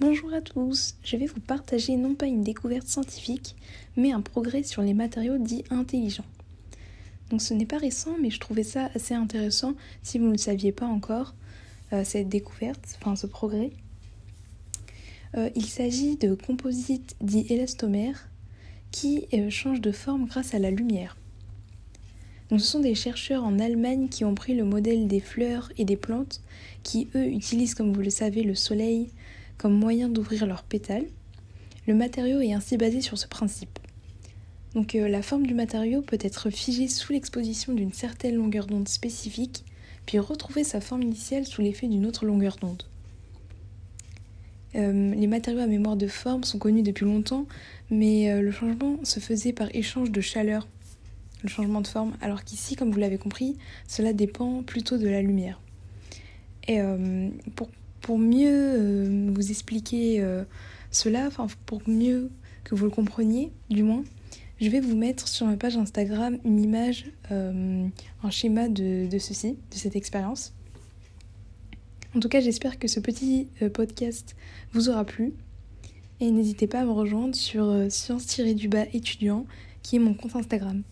Bonjour à tous, je vais vous partager non pas une découverte scientifique, mais un progrès sur les matériaux dits intelligents. Donc ce n'est pas récent, mais je trouvais ça assez intéressant si vous ne le saviez pas encore, euh, cette découverte, enfin ce progrès. Euh, il s'agit de composites dits élastomères qui euh, changent de forme grâce à la lumière. Donc, ce sont des chercheurs en Allemagne qui ont pris le modèle des fleurs et des plantes qui, eux, utilisent, comme vous le savez, le soleil comme moyen d'ouvrir leurs pétales. Le matériau est ainsi basé sur ce principe. Donc euh, la forme du matériau peut être figée sous l'exposition d'une certaine longueur d'onde spécifique, puis retrouver sa forme initiale sous l'effet d'une autre longueur d'onde. Euh, les matériaux à mémoire de forme sont connus depuis longtemps, mais euh, le changement se faisait par échange de chaleur, le changement de forme, alors qu'ici, comme vous l'avez compris, cela dépend plutôt de la lumière. Et pour pour mieux euh, vous expliquer euh, cela, enfin pour mieux que vous le compreniez, du moins, je vais vous mettre sur ma page Instagram une image, euh, un schéma de, ceci, de cette expérience. En tout cas, j'espère que ce petit podcast vous aura plu. Et n'hésitez pas à me rejoindre sur science-du-bas étudiant, qui est mon compte Instagram.